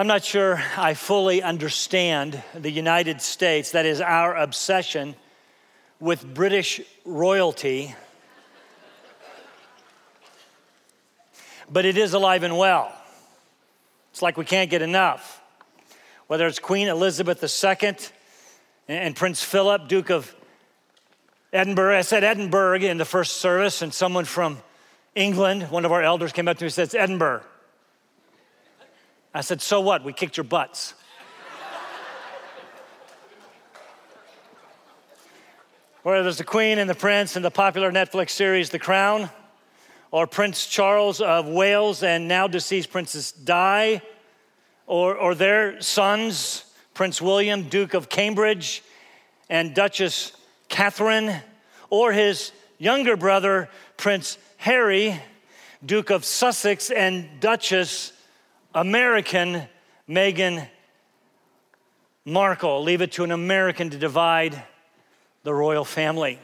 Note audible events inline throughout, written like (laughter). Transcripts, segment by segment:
I'm not sure I fully understand the United States, that is our obsession with British royalty, but it is alive and well. It's like we can't get enough. Whether it's Queen Elizabeth II and Prince Philip, Duke of Edinburgh. I said Edinburgh in the first service, and someone from England, one of our elders, came up to me and said, It's Edinburgh. I said, So what? We kicked your butts. Whether there's the Queen and the Prince in the popular Netflix series The Crown, or Prince Charles of Wales and now deceased Princess Di, or, or their sons, Prince William, Duke of Cambridge, and Duchess Catherine, or his younger brother, Prince Harry, Duke of Sussex, and Duchess American Meghan Markle. Leave it to an American to divide the royal family.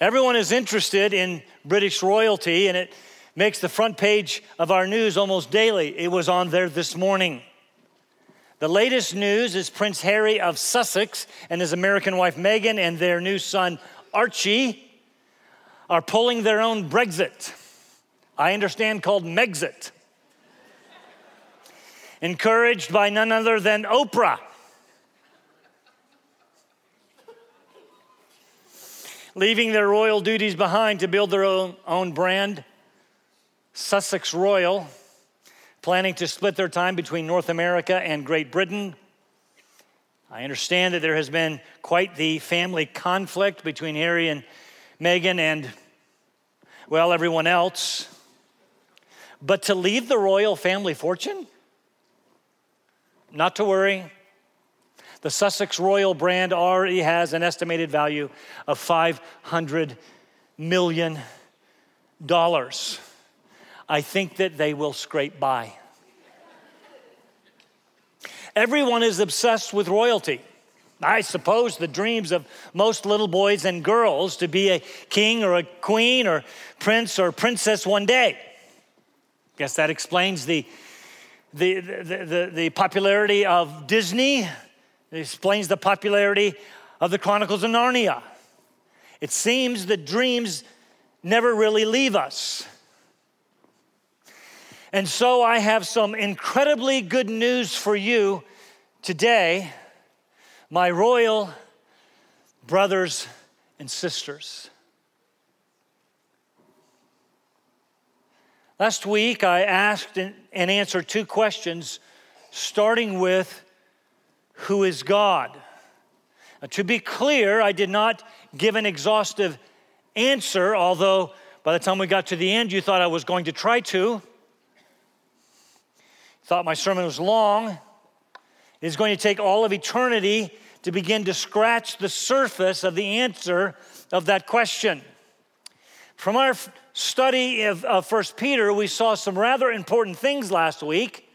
Everyone is interested in British royalty, and it makes the front page of our news almost daily. It was on there this morning. The latest news is Prince Harry of Sussex and his American wife Meghan and their new son Archie are pulling their own Brexit. I understand called Megxit. Encouraged by none other than Oprah. Leaving their royal duties behind to build their own, own brand, Sussex Royal, planning to split their time between North America and Great Britain. I understand that there has been quite the family conflict between Harry and Meghan and, well, everyone else. But to leave the royal family fortune? Not to worry. The Sussex Royal brand already has an estimated value of $500 million. I think that they will scrape by. Everyone is obsessed with royalty. I suppose the dreams of most little boys and girls to be a king or a queen or prince or princess one day. Guess that explains the, the, the, the, the popularity of Disney. It explains the popularity of the Chronicles of Narnia. It seems that dreams never really leave us. And so I have some incredibly good news for you today, my royal brothers and sisters. Last week, I asked and answered two questions, starting with Who is God? Now, to be clear, I did not give an exhaustive answer, although by the time we got to the end, you thought I was going to try to. Thought my sermon was long. It is going to take all of eternity to begin to scratch the surface of the answer of that question. From our study of, of 1 Peter, we saw some rather important things last week.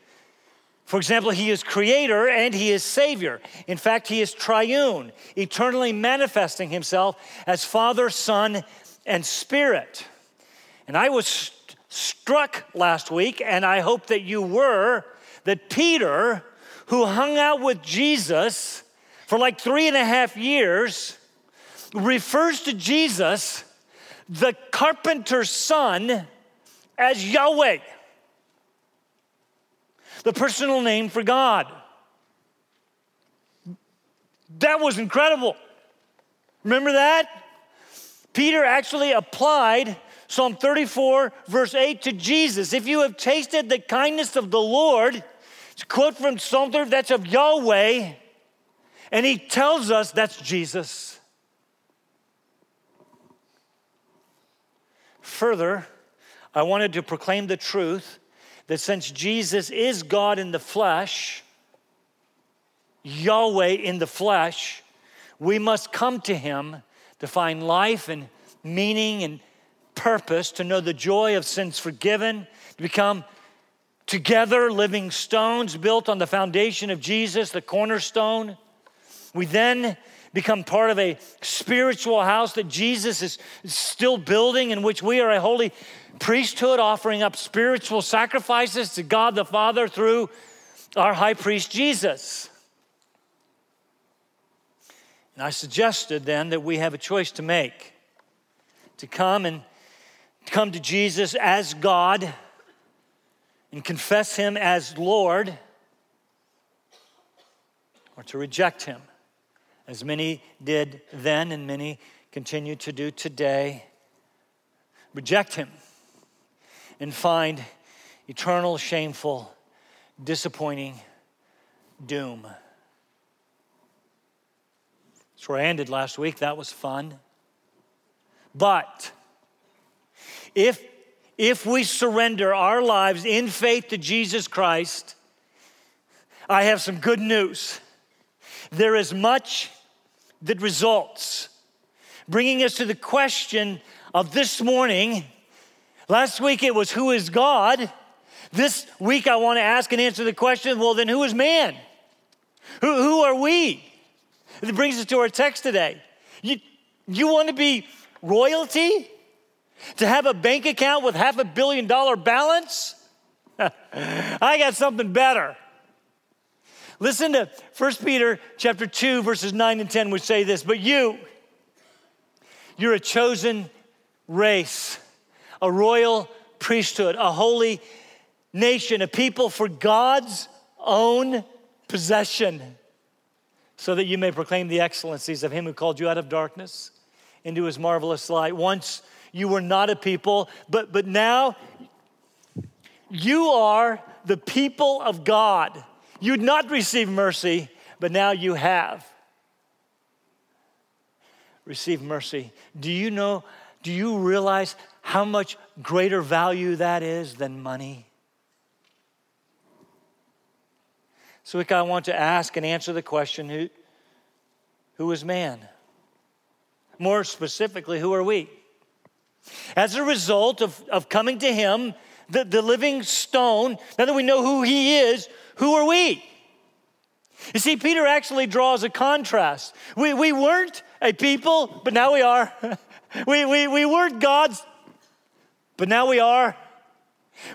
For example, he is creator and he is savior. In fact, he is triune, eternally manifesting himself as Father, Son, and Spirit. And I was st- struck last week, and I hope that you were, that Peter, who hung out with Jesus for like three and a half years, refers to Jesus the carpenter's son as Yahweh, the personal name for God. That was incredible. Remember that? Peter actually applied Psalm 34, verse 8 to Jesus. If you have tasted the kindness of the Lord, it's a quote from Psalm 30, that's of Yahweh, and he tells us that's Jesus. Further, I wanted to proclaim the truth that since Jesus is God in the flesh, Yahweh in the flesh, we must come to him to find life and meaning and purpose, to know the joy of sins forgiven, to become together living stones built on the foundation of Jesus, the cornerstone. We then become part of a spiritual house that Jesus is still building, in which we are a holy priesthood offering up spiritual sacrifices to God the Father through our high priest Jesus. And I suggested then that we have a choice to make to come and come to Jesus as God and confess Him as Lord, or to reject Him, as many did then and many continue to do today. Reject Him and find eternal, shameful, disappointing doom. That's where I ended last week. That was fun. But if, if we surrender our lives in faith to Jesus Christ, I have some good news. There is much that results, bringing us to the question of this morning. Last week it was, Who is God? This week I want to ask and answer the question well, then who is man? Who, who are we? It brings us to our text today. You, you want to be royalty? To have a bank account with half a billion dollar balance? (laughs) I got something better. Listen to 1 Peter chapter 2 verses 9 and 10 which say this, but you you're a chosen race, a royal priesthood, a holy nation, a people for God's own possession, so that you may proclaim the excellencies of him who called you out of darkness into his marvelous light. Once you were not a people, but, but now you are the people of God. You'd not receive mercy, but now you have. Receive mercy. Do you know, do you realize how much greater value that is than money? So, I want to ask and answer the question who, who is man? More specifically, who are we? As a result of, of coming to Him, the, the living stone, now that we know who He is, who are we? You see, Peter actually draws a contrast. We, we weren't a people, but now we are. (laughs) we, we, we weren't God's, but now we are.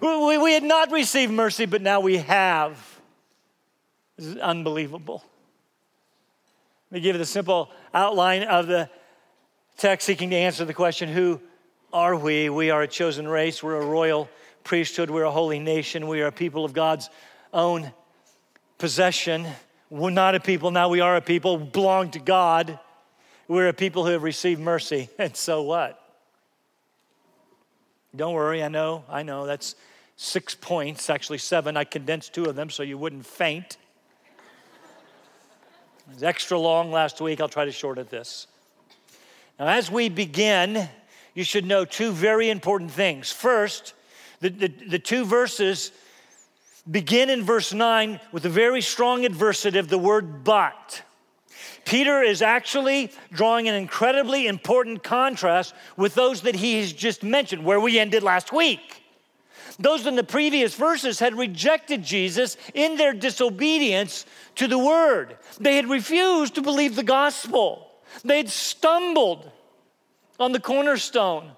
We, we had not received mercy, but now we have. This is unbelievable. Let me give you the simple outline of the text seeking to answer the question who are we? We are a chosen race, we're a royal priesthood, we're a holy nation, we are a people of God's own possession. We're not a people, now we are a people, belong to God. We're a people who have received mercy. (laughs) And so what? Don't worry, I know, I know. That's six points, actually seven. I condensed two of them so you wouldn't faint. It was extra long last week. I'll try to shorten this. Now, as we begin, you should know two very important things. First, the, the, the two verses begin in verse 9 with a very strong adversative, the word but. Peter is actually drawing an incredibly important contrast with those that he has just mentioned, where we ended last week. Those in the previous verses had rejected Jesus in their disobedience to the word. They had refused to believe the gospel. They'd stumbled on the cornerstone,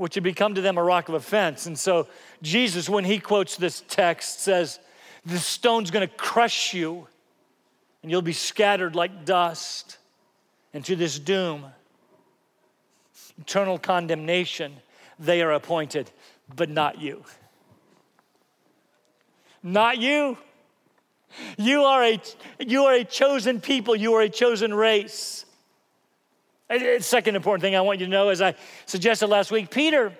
which had become to them a rock of offense. And so Jesus, when he quotes this text, says, The stone's gonna crush you, and you'll be scattered like dust into this doom. Eternal condemnation, they are appointed, but not you. Not you. You are a, you are a chosen people, you are a chosen race. Second important thing I want you to know, as I suggested last week, Peter,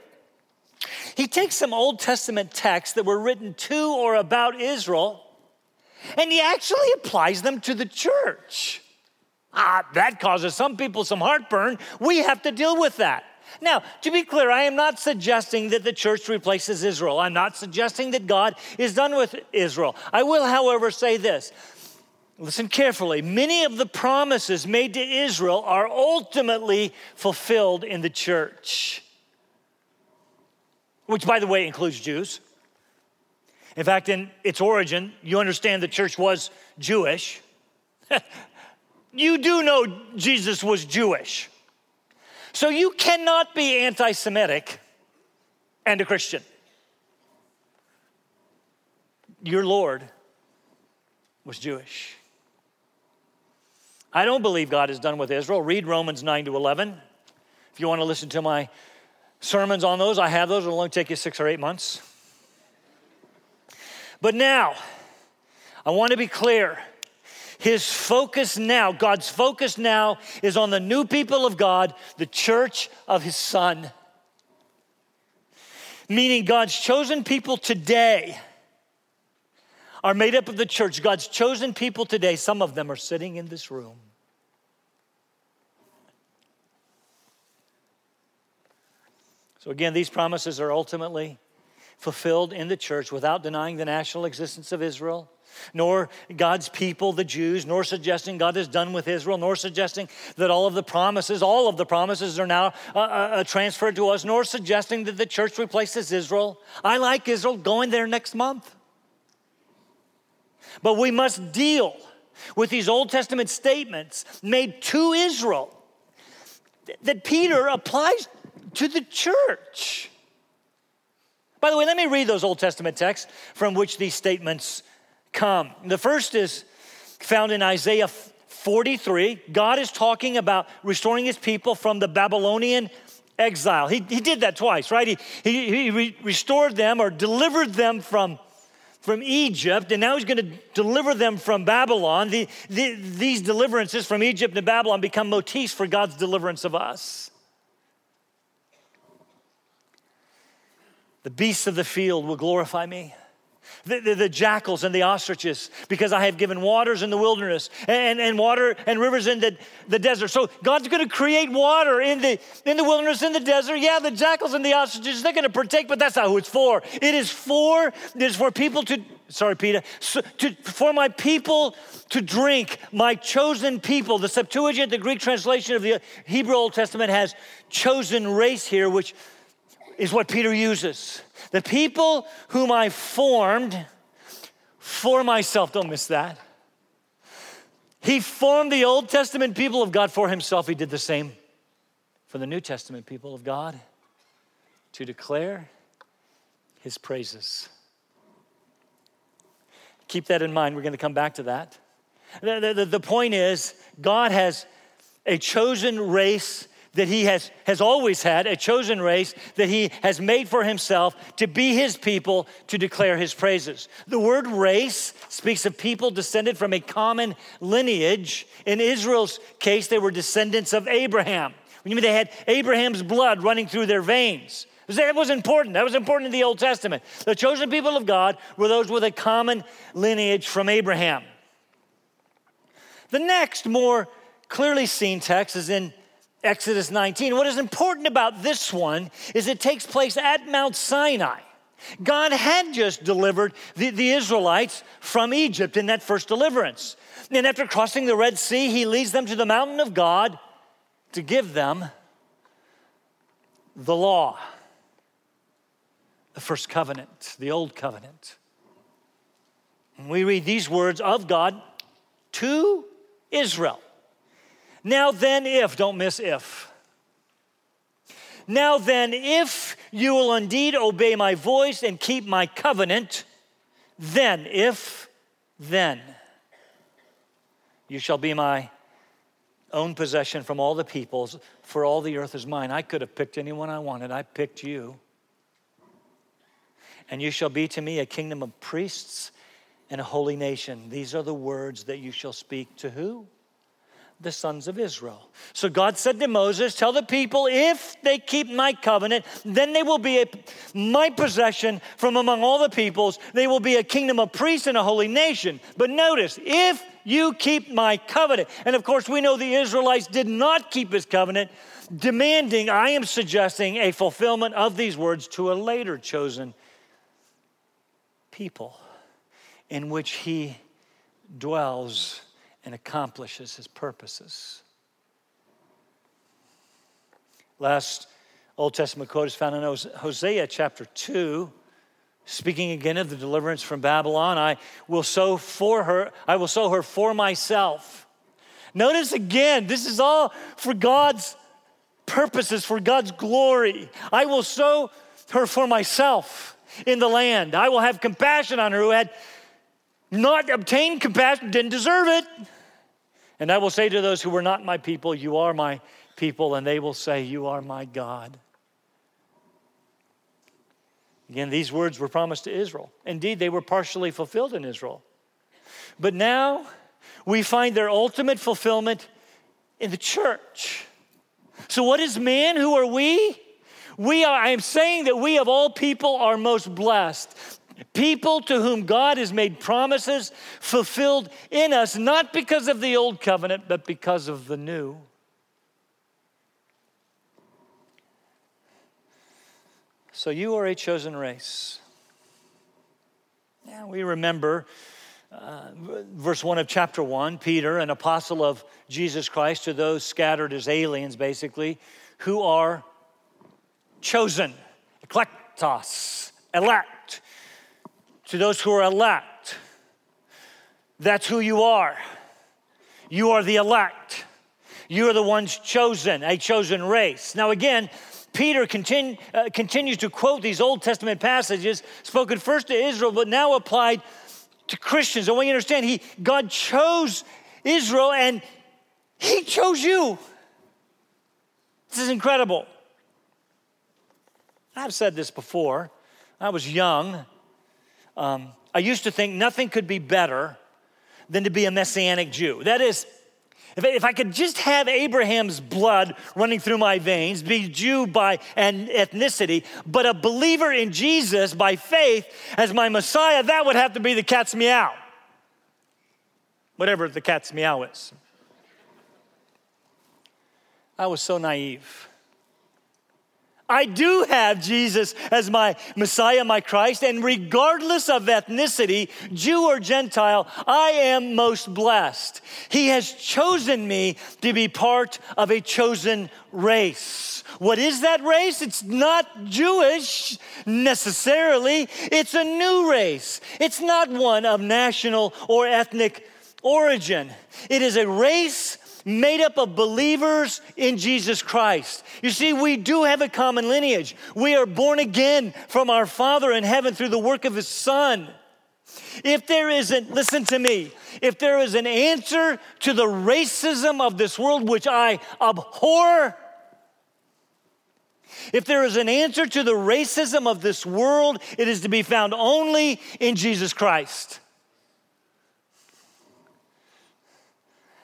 he takes some Old Testament texts that were written to or about Israel, and he actually applies them to the church. Ah, that causes some people some heartburn. We have to deal with that. Now, to be clear, I am not suggesting that the church replaces Israel. I'm not suggesting that God is done with Israel. I will, however, say this Listen carefully. Many of the promises made to Israel are ultimately fulfilled in the church, which, by the way, includes Jews. In fact, in its origin, you understand the church was Jewish. (laughs) you do know Jesus was Jewish. So you cannot be anti Semitic and a Christian. Your Lord was Jewish. I don't believe God is done with Israel. Read Romans 9 to 11. If you want to listen to my sermons on those, I have those. It'll only take you six or eight months. But now, I want to be clear. His focus now, God's focus now, is on the new people of God, the church of His Son. Meaning, God's chosen people today are made up of the church. God's chosen people today, some of them are sitting in this room. So, again, these promises are ultimately fulfilled in the church without denying the national existence of Israel, nor God's people, the Jews, nor suggesting God is done with Israel, nor suggesting that all of the promises, all of the promises are now uh, uh, uh transferred to us, nor suggesting that the church replaces Israel. I like Israel going there next month. But we must deal with these Old Testament statements made to Israel that Peter applies to the church. By the way, let me read those Old Testament texts from which these statements come. The first is found in Isaiah 43. God is talking about restoring his people from the Babylonian exile. He, he did that twice, right? He, he, he re- restored them or delivered them from from Egypt, and now he's going to deliver them from Babylon. The, the, these deliverances from Egypt and Babylon become motifs for God's deliverance of us. The beasts of the field will glorify me the, the, the, jackals and the ostriches, because I have given waters in the wilderness and, and water and rivers in the, the desert. So God's going to create water in the, in the wilderness, in the desert. Yeah, the jackals and the ostriches, they're going to partake, but that's not who it's for. It is for, it is for people to, sorry, Peter, so, to, for my people to drink, my chosen people. The Septuagint, the Greek translation of the Hebrew Old Testament, has chosen race here, which is what Peter uses. The people whom I formed for myself, don't miss that. He formed the Old Testament people of God for himself. He did the same for the New Testament people of God to declare his praises. Keep that in mind. We're going to come back to that. The, the, the point is, God has a chosen race that he has, has always had, a chosen race that he has made for himself to be his people to declare his praises. The word race speaks of people descended from a common lineage. In Israel's case, they were descendants of Abraham. You mean they had Abraham's blood running through their veins. That was important. That was important in the Old Testament. The chosen people of God were those with a common lineage from Abraham. The next, more clearly seen text is in Exodus 19. What is important about this one is it takes place at Mount Sinai. God had just delivered the, the Israelites from Egypt in that first deliverance. And after crossing the Red Sea, he leads them to the mountain of God to give them the law, the first covenant, the old covenant. And we read these words of God to Israel. Now then, if, don't miss if. Now then, if you will indeed obey my voice and keep my covenant, then, if, then, you shall be my own possession from all the peoples, for all the earth is mine. I could have picked anyone I wanted, I picked you. And you shall be to me a kingdom of priests and a holy nation. These are the words that you shall speak to who? The sons of Israel. So God said to Moses, Tell the people, if they keep my covenant, then they will be a, my possession from among all the peoples. They will be a kingdom of priests and a holy nation. But notice, if you keep my covenant, and of course, we know the Israelites did not keep his covenant, demanding, I am suggesting, a fulfillment of these words to a later chosen people in which he dwells and accomplishes his purposes. Last Old Testament quote is found in Hosea chapter 2. Speaking again of the deliverance from Babylon, I will sow for her, I will sow her for myself Notice again, this is all for God's purposes, for God's glory. I will sow her for myself in the land. I will have compassion on her who had not obtained compassion, didn't deserve it. And I will say to those who were not my people, You are my people, and they will say, You are my God. Again, these words were promised to Israel. Indeed, they were partially fulfilled in Israel. But now we find their ultimate fulfillment in the church. So, what is man? Who are we? We are, I am saying that we of all people are most blessed. People to whom God has made promises fulfilled in us, not because of the old covenant, but because of the new. So you are a chosen race. Now we remember uh, verse 1 of chapter 1 Peter, an apostle of Jesus Christ, to those scattered as aliens, basically, who are chosen, eklektos, elect. To those who are elect, that's who you are. You are the elect. You are the ones chosen, a chosen race. Now, again, Peter continue, uh, continues to quote these Old Testament passages spoken first to Israel, but now applied to Christians. And you understand, he, God chose Israel and He chose you. This is incredible. I've said this before. I was young. Um, I used to think nothing could be better than to be a Messianic Jew. That is, if, if I could just have Abraham's blood running through my veins, be Jew by an ethnicity, but a believer in Jesus by faith as my Messiah, that would have to be the cat's meow. Whatever the cat's meow is. I was so naive. I do have Jesus as my Messiah, my Christ, and regardless of ethnicity, Jew or Gentile, I am most blessed. He has chosen me to be part of a chosen race. What is that race? It's not Jewish necessarily, it's a new race. It's not one of national or ethnic origin. It is a race made up of believers in Jesus Christ. You see, we do have a common lineage. We are born again from our Father in heaven through the work of His Son. If there isn't, listen to me, if there is an answer to the racism of this world, which I abhor, if there is an answer to the racism of this world, it is to be found only in Jesus Christ.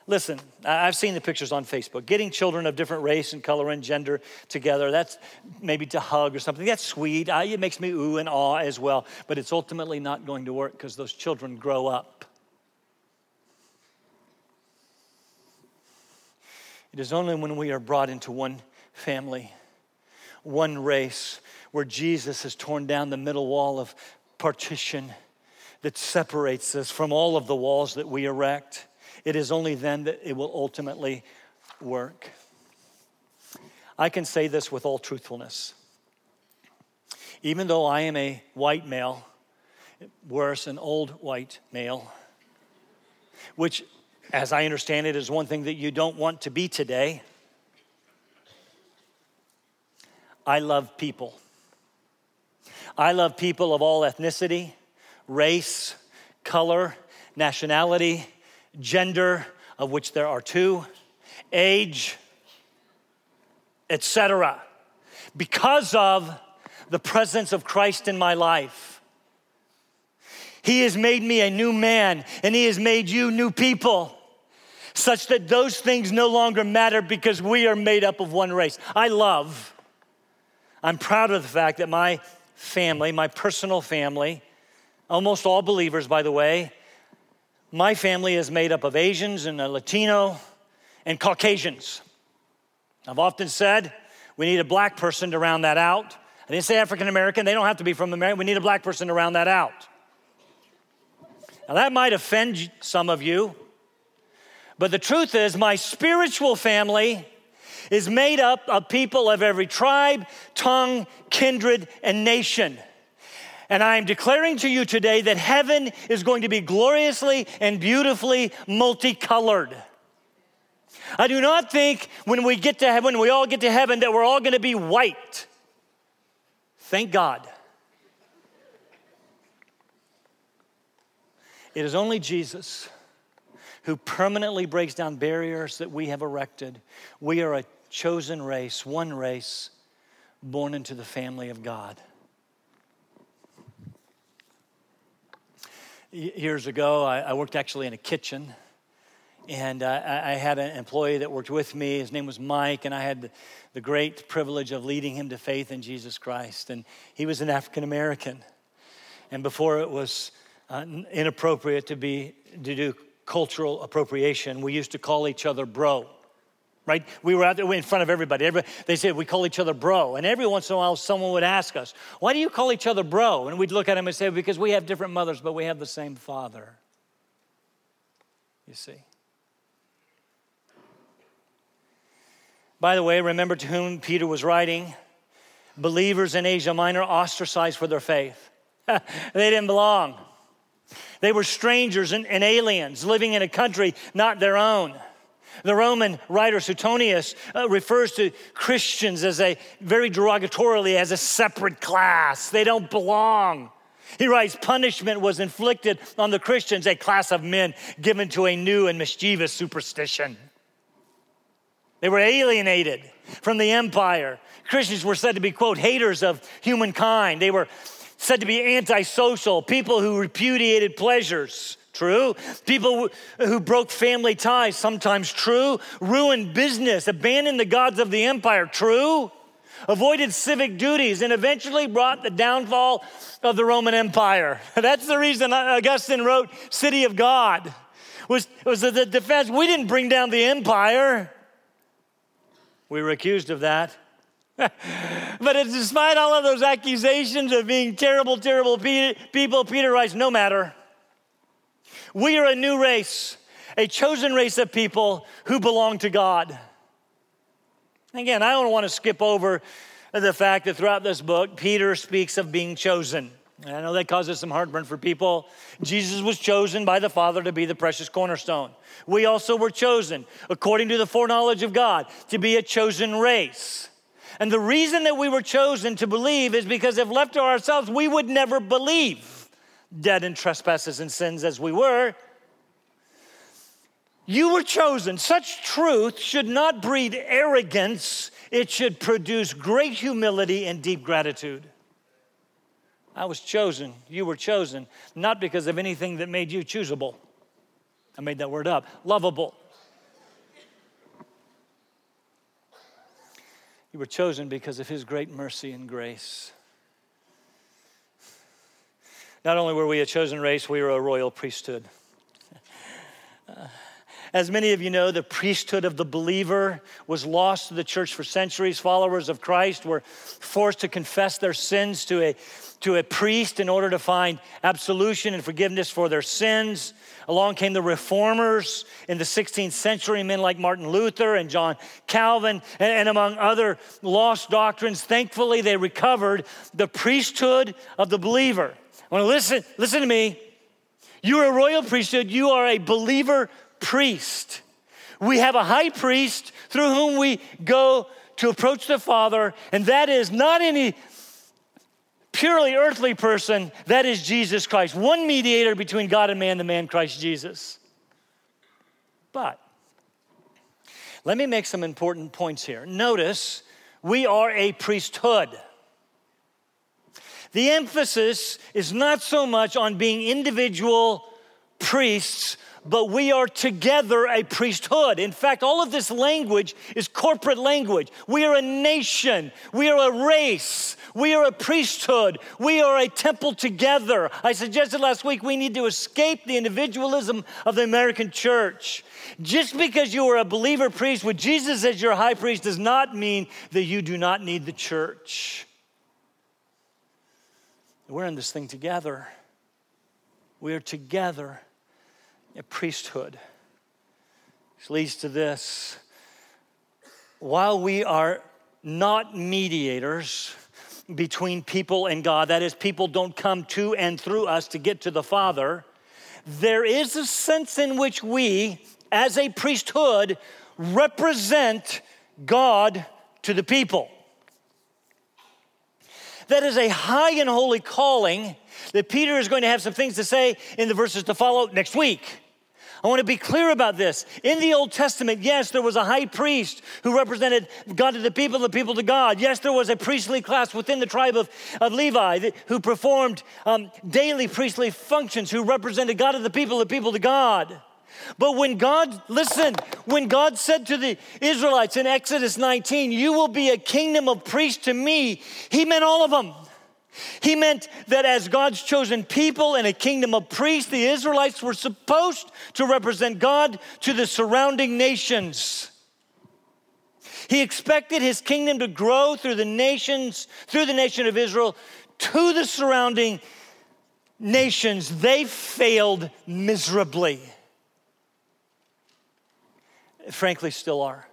Listen, I've seen the pictures on Facebook. Getting children of different race and color and gender together, that's maybe to hug or something. That's sweet. It makes me ooh and awe as well. But it's ultimately not going to work because those children grow up. It is only when we are brought into one family, one race, where Jesus has torn down the middle wall of partition that separates us from all of the walls that we erect it is only then that it will ultimately work. I can say this with all truthfulness. Even though I am a white male, worse, an old white male, which, as I understand it, is one thing that you don't want to be today. I love people. I love people of all ethnicity, race, color, nationality, gender, of which there are two, age, etc., because of the presence of Christ in my life. He has made me a new man, and He has made you new people, such that those things no longer matter because we are made up of one race. I love, I'm proud of the fact that my family, my personal family, almost all believers, by the way, my family is made up of Asians and a Latino and Caucasians. I've often said we need a black person to round that out. I didn't say African American, they don't have to be from America. We need a black person to round that out. Now, that might offend some of you, but the truth is, my spiritual family is made up of people of every tribe, tongue, kindred, and nation. And I am declaring to you today that heaven is going to be gloriously and beautifully multicolored. I do not think when we get to heaven, when we all get to heaven, that we're all going to be white. Thank God. It is only Jesus who permanently breaks down barriers that we have erected. We are a chosen race, one race, born into the family of God. Years ago, I worked actually in a kitchen and uh, I had an employee that worked with me. His name was Mike, and I had the great privilege of leading him to faith in Jesus Christ. And he was an African American. And before it was uh, inappropriate to, be, to do cultural appropriation, we used to call each other bro. Right? We were out there in front of everybody. everybody. They said we call each other bro. And every once in a while, someone would ask us, Why do you call each other bro? And we'd look at him and say, Because we have different mothers, but we have the same father. You see. By the way, remember to whom Peter was writing? Believers in Asia Minor ostracized for their faith. (laughs) they didn't belong. They were strangers and, and, aliens living in a country not their own. The Roman writer Suetonius uh, refers to Christians as a very derogatorily as a separate class. They don't belong. He writes, punishment was inflicted on the Christians, a class of men given to a new and mischievous superstition. They were alienated from the empire. Christians were said to be, quote, haters of humankind. They were said to be antisocial, people who repudiated pleasures. True. People who broke family ties, sometimes true. Ruined business, abandoned the gods of the empire. True. Avoided civic duties and eventually brought the downfall of the Roman Empire. (laughs) That's the reason Augustine wrote City of God. Was, was the defense. We didn't bring down the empire. We were accused of that. (laughs) but despite all of those accusations of being terrible, terrible people, Peter writes, no matter. We are a new race, a chosen race of people who belong to God. Again, I don't want to skip over the fact that throughout this book, Peter speaks of being chosen. And I know that causes some heartburn for people. Jesus was chosen by the Father to be the precious cornerstone. We also were chosen, according to the foreknowledge of God, to be a chosen race. And the reason that we were chosen to believe is because if left to ourselves, we would never believe, dead in trespasses and sins as we were. You were chosen. Such truth should not breed arrogance, it should produce great humility and deep gratitude. I was chosen, you were chosen, not because of anything that made you choosable. I made that word up. Lovable. You were chosen because of His great mercy and grace. Not only were we a chosen race, we were a royal priesthood. Uh, as many of you know, the priesthood of the believer was lost to the church for centuries. Followers of Christ were forced to confess their sins to a to a priest in order to find absolution and forgiveness for their sins. Along came the reformers in the 16th century, men like Martin Luther and John Calvin, and, and among other lost doctrines. Thankfully, they recovered the priesthood of the believer. I want to listen, listen to me. You are a royal priesthood, you are a believer priest. We have a high priest through whom we go to approach the Father, and that is not any purely earthly person, that is Jesus Christ. One mediator between God and man, the man Christ Jesus. But let me make some important points here. Notice we are a priesthood. The emphasis is not so much on being individual priests, but we are together a priesthood. In fact, all of this language is corporate language. We are a nation, we are a race, we are a priesthood, we are a temple together. I suggested last week we need to escape the individualism of the American church. Just because you are a believer priest with Jesus as your high priest does not mean that you do not need the church. We're in this thing together. We are together a priesthood. Which leads to this. While we are not mediators between people and God, that is, people don't come to and through us to get to the Father, there is a sense in which we, as a priesthood, represent God to the people. That is a high and holy calling that Peter is going to have some things to say in the verses to follow next week. I want to be clear about this. In the Old Testament, yes, there was a high priest who represented God to the people, the people to God. Yes, there was a priestly class within the tribe of, of Levi who performed um, daily priestly functions, who represented God to the people, the people to God. But when God, listen, when God said to the Israelites in Exodus 19, You will be a kingdom of priests to me, He meant all of them. He meant that as God's chosen people and a kingdom of priests, the Israelites were supposed to represent God to the surrounding nations. He expected his kingdom to grow through the nations, through the nation of Israel, to the surrounding nations. They failed miserably. Frankly, still are.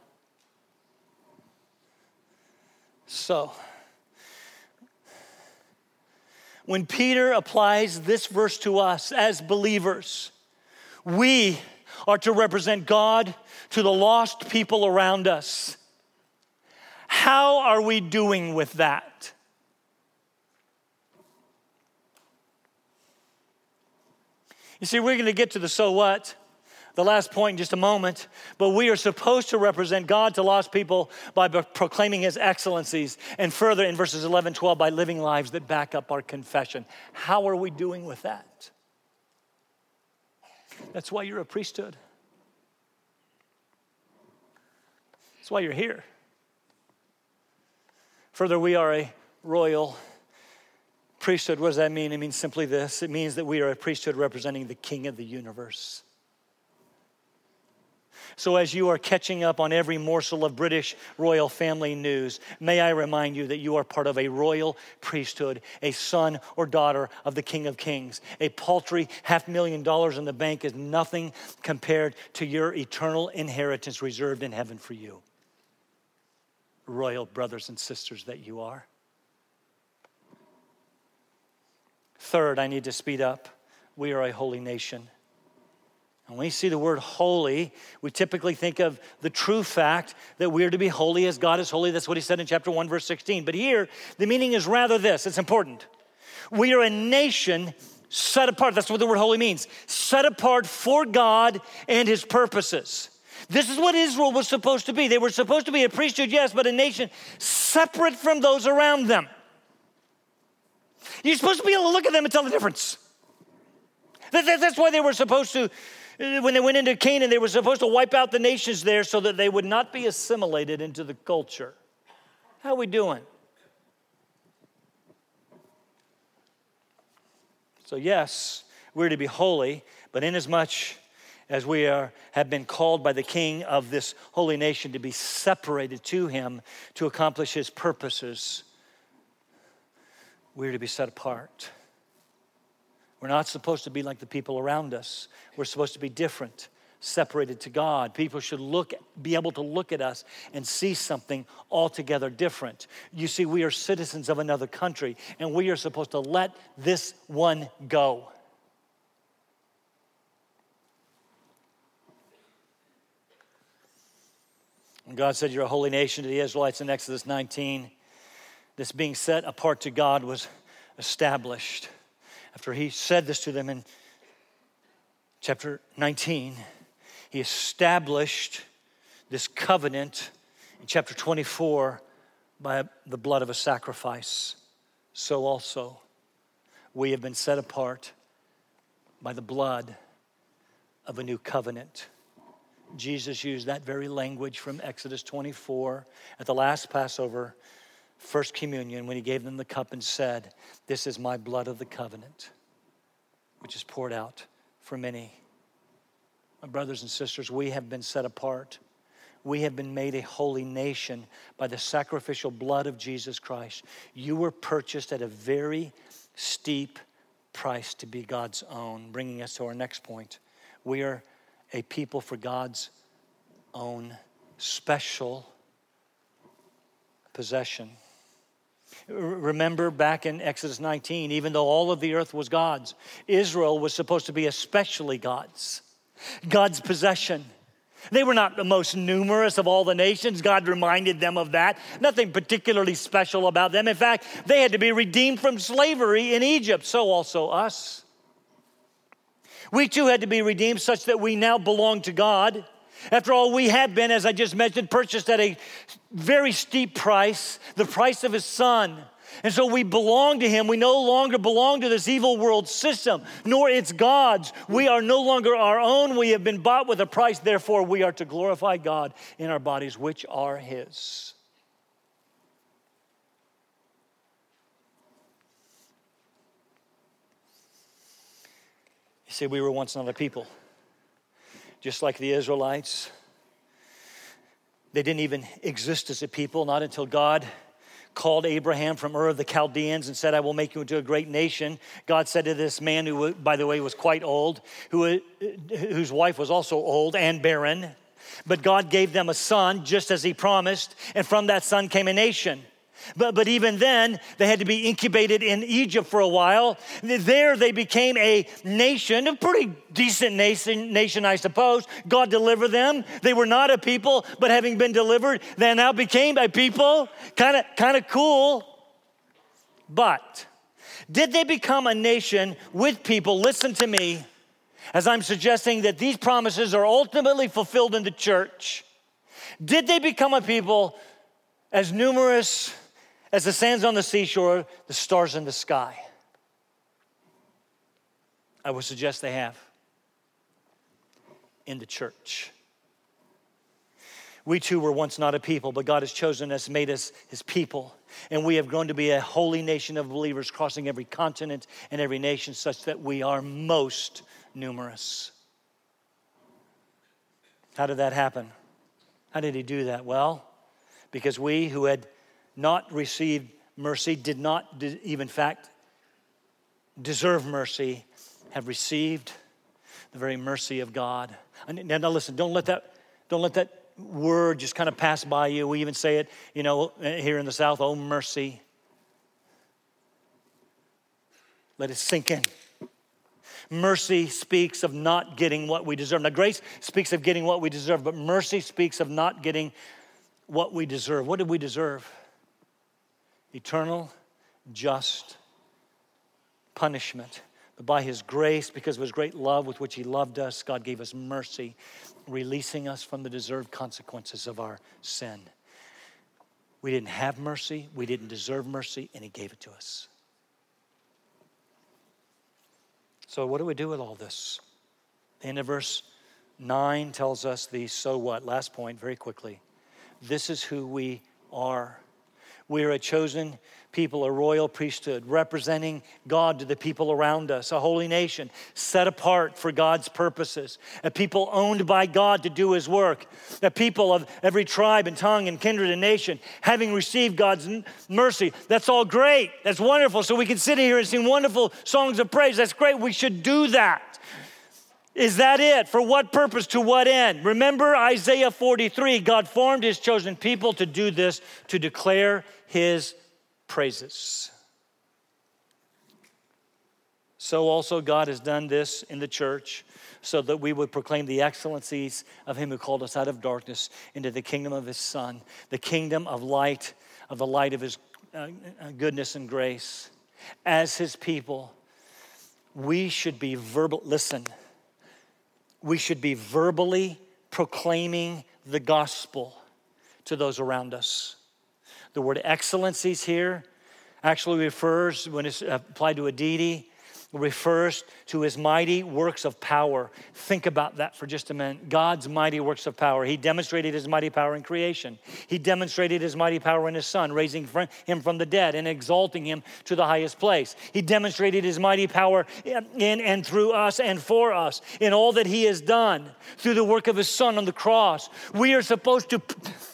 So, when Peter applies this verse to us as believers, we are to represent God to the lost people around us. How are we doing with that? You see, we're going to get to the so what the last point in just a moment, but we are supposed to represent God to lost people by proclaiming his excellencies, and further in verses 11, 12, by living lives that back up our confession. How are we doing with that? That's why you're a priesthood. That's why you're here. Further, we are a royal priesthood. What does that mean? It means simply this it means that we are a priesthood representing the king of the universe. So, as you are catching up on every morsel of British royal family news, may I remind you that you are part of a royal priesthood, a son or daughter of the King of Kings. A paltry half million dollars in the bank is nothing compared to your eternal inheritance reserved in heaven for you. Royal brothers and sisters that you are. Third, I need to speed up. We are a holy nation. When we see the word holy, we typically think of the true fact that we are to be holy as God is holy. That's what he said in chapter 1, verse 16. But here, the meaning is rather this it's important. We are a nation set apart. That's what the word holy means set apart for God and his purposes. This is what Israel was supposed to be. They were supposed to be a priesthood, yes, but a nation separate from those around them. You're supposed to be able to look at them and tell the difference. That's why they were supposed to when they went into Canaan, they were supposed to wipe out the nations there so that they would not be assimilated into the culture. How are we doing? So, yes, we're to be holy, but inasmuch as we are, have been called by the king of this holy nation to be separated to him to accomplish his purposes, we're to be set apart. We're not supposed to be like the people around us. We're supposed to be different, separated to God. People should look, be able to look at us and see something altogether different. You see, we are citizens of another country, and we are supposed to let this one go. God said, You're a holy nation to the Israelites in Exodus 19. This being set apart to God was established after he said this to them in chapter 19, he established this covenant in chapter 24 by the blood of a sacrifice. So also, we have been set apart by the blood of a new covenant. Jesus used that very language from Exodus 24 at the last Passover First Communion when he gave them the cup and said, This is my blood of the covenant, which is poured out for many. My brothers and sisters, we have been set apart. We have been made a holy nation by the sacrificial blood of Jesus Christ. You were purchased at a very steep price to be God's own, bringing us to our next point. We are a people for God's own special possession. Remember back in Exodus 19, even though all of the earth was God's, Israel was supposed to be especially God's, God's possession. They were not the most numerous of all the nations. God reminded them of that. Nothing particularly special about them. In fact, they had to be redeemed from slavery in Egypt. So also us. We too had to be redeemed such that we now belong to God. After all, we have been, as I just mentioned, purchased at a very steep price, the price of his son. And so we belong to him. We no longer belong to this evil world system, nor its gods. We are no longer our own. We have been bought with a price. Therefore, we are to glorify God in our bodies, which are his. You see, we were once not a people, just like the Israelites. They didn't even exist as a people, not until God called Abraham from Ur of the Chaldeans and said, I will make you into a great nation. God said to this man, who, by the way, was quite old, who, uh, whose wife was also old and barren, but God gave them a son just as he promised, and from that son came a nation. But, but even then, they had to be incubated in Egypt for a while. There, they became a nation, a pretty decent nation, nation, I suppose. God delivered them. They were not a people, but having been delivered, they now became a people. Kind of, kind of cool. But did they become a nation with people? Listen to me, as I'm suggesting that these promises are ultimately fulfilled in the church. Did they become a people as numerous as the sands on the seashore, the stars in the sky. I would suggest they have in the church. We too were once not a people, but God has chosen us, made us his people. And we have grown to be a holy nation of believers crossing every continent and every nation, such that we are most numerous. How did that happen? How did he do that? Well, because we who had not received mercy, did not even fact deserve mercy, have received the very mercy of God. Now, now listen, don't let that, don't let that word just kind of pass by you. We even say it, you know, here in the South, oh mercy. Let it sink in. Mercy speaks of not getting what we deserve. Now, grace speaks of getting what we deserve, but mercy speaks of not getting what we deserve. What did we deserve? Eternal, just punishment. But by His grace, because of His great love with which He loved us, God gave us mercy, releasing us from the deserved consequences of our sin. We didn't have mercy, we didn't deserve mercy, and He gave it to us. So, what do we do with all this? The end of verse 9 tells us the so what. Last point, very quickly. This is who we are. We are a chosen people, a royal priesthood, representing God to the people around us, a holy nation set apart for God's purposes, a people owned by God to do his work, a people of every tribe and tongue and kindred and nation, having received God's mercy. That's all great. That's wonderful. So we can sit here and sing wonderful songs of praise. That's great. We should do that. Is that it? For what purpose? To what end? Remember Isaiah 43 God formed his chosen people to do this, to declare his praises. So also God has done this in the church so that we would proclaim the excellencies of him who called us out of darkness into the kingdom of his son, the kingdom of light, of the light of his uh, uh goodness and grace. As his people, we should be verbal, listen, we should be verbally proclaiming the gospel to those around us. The word excellencies here actually refers, when it's applied to a deity, refers to his mighty works of power. Think about that for just a minute. God's mighty works of power. He demonstrated his mighty power in creation. He demonstrated his mighty power in his son, raising him from the dead and exalting him to the highest place. He demonstrated his mighty power in and through us and for us in all that he has done through the work of his son on the cross. We are supposed to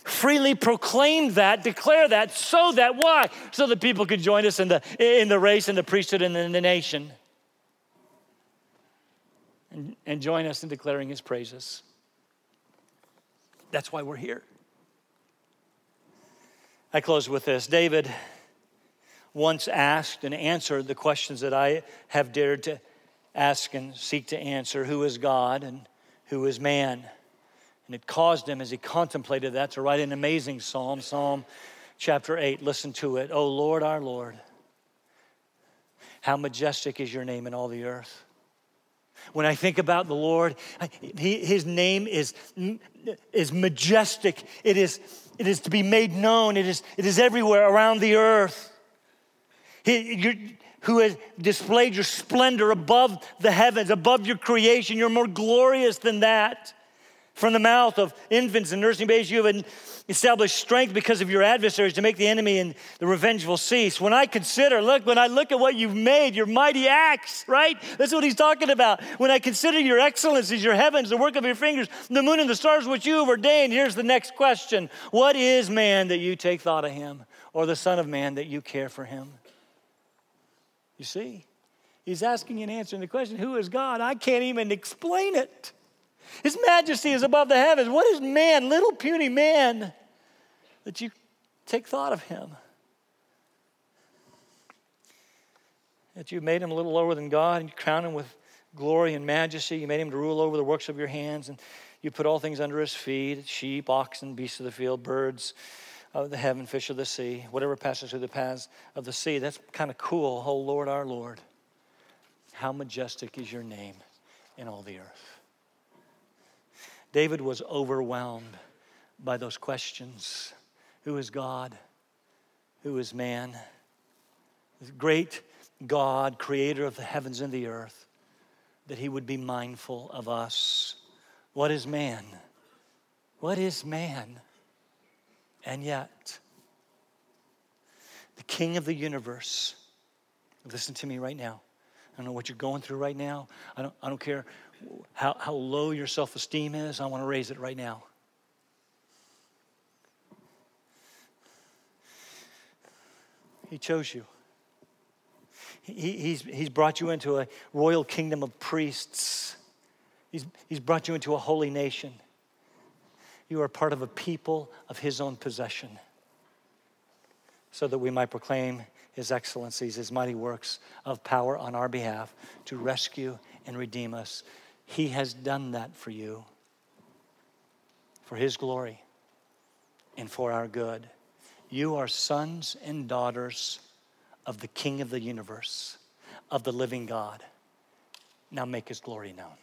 freely proclaim that, declare that, so that why? So that people could join us in the in the race and the priesthood and in the nation and, and join us in declaring his praises. That's why we're here. I close with this. David once asked and answered the questions that I have dared to ask and seek to answer Who is God and who is man? And it caused him, as he contemplated that, to write an amazing psalm, Psalm chapter 8. Listen to it. Oh Lord, our Lord, how majestic is your name in all the earth. When I think about the Lord, his name is, is majestic. It is, it is to be made known. It is, it is everywhere around the earth. He, who has displayed your splendor above the heavens, above your creation. You're more glorious than that. From the mouth of infants and nursing babes, you have established strength because of your adversaries to make the enemy and the revengeful cease. When I consider, look, when I look at what you've made, your mighty acts, right? That's what he's talking about. When I consider your excellencies, your heavens, the work of your fingers, the moon and the stars which you have ordained, here's the next question What is man that you take thought of him, or the Son of Man that you care for him? You see? He's asking and answering the question Who is God? I can't even explain it. His majesty is above the heavens. What is man, little puny man, that you take thought of him? That you made him a little lower than God and you crowned him with glory and majesty. You made him to rule over the works of your hands, and you put all things under his feet sheep, oxen, beasts of the field, birds of the heaven, fish of the sea, whatever passes through the paths of the sea. That's kind of cool. Oh Lord, our Lord, how majestic is your name in all the earth. David was overwhelmed by those questions Who is God? Who is man? The great God, creator of the heavens and the earth, that he would be mindful of us. What is man? What is man? And yet, the King of the universe, listen to me right now. I don't know what you're going through right now. I don't, I don't care how, how low your self esteem is, I want to raise it right now. He chose you. He, he's, he's brought you into a royal kingdom of priests. He's, he's brought you into a holy nation. You are part of a people of His own possession, so that we might proclaim His excellencies, His mighty works of power on our behalf to rescue and redeem us. He has done that for you, for His glory and for our good. You are sons and daughters of the King of the universe, of the living God. Now make His glory known.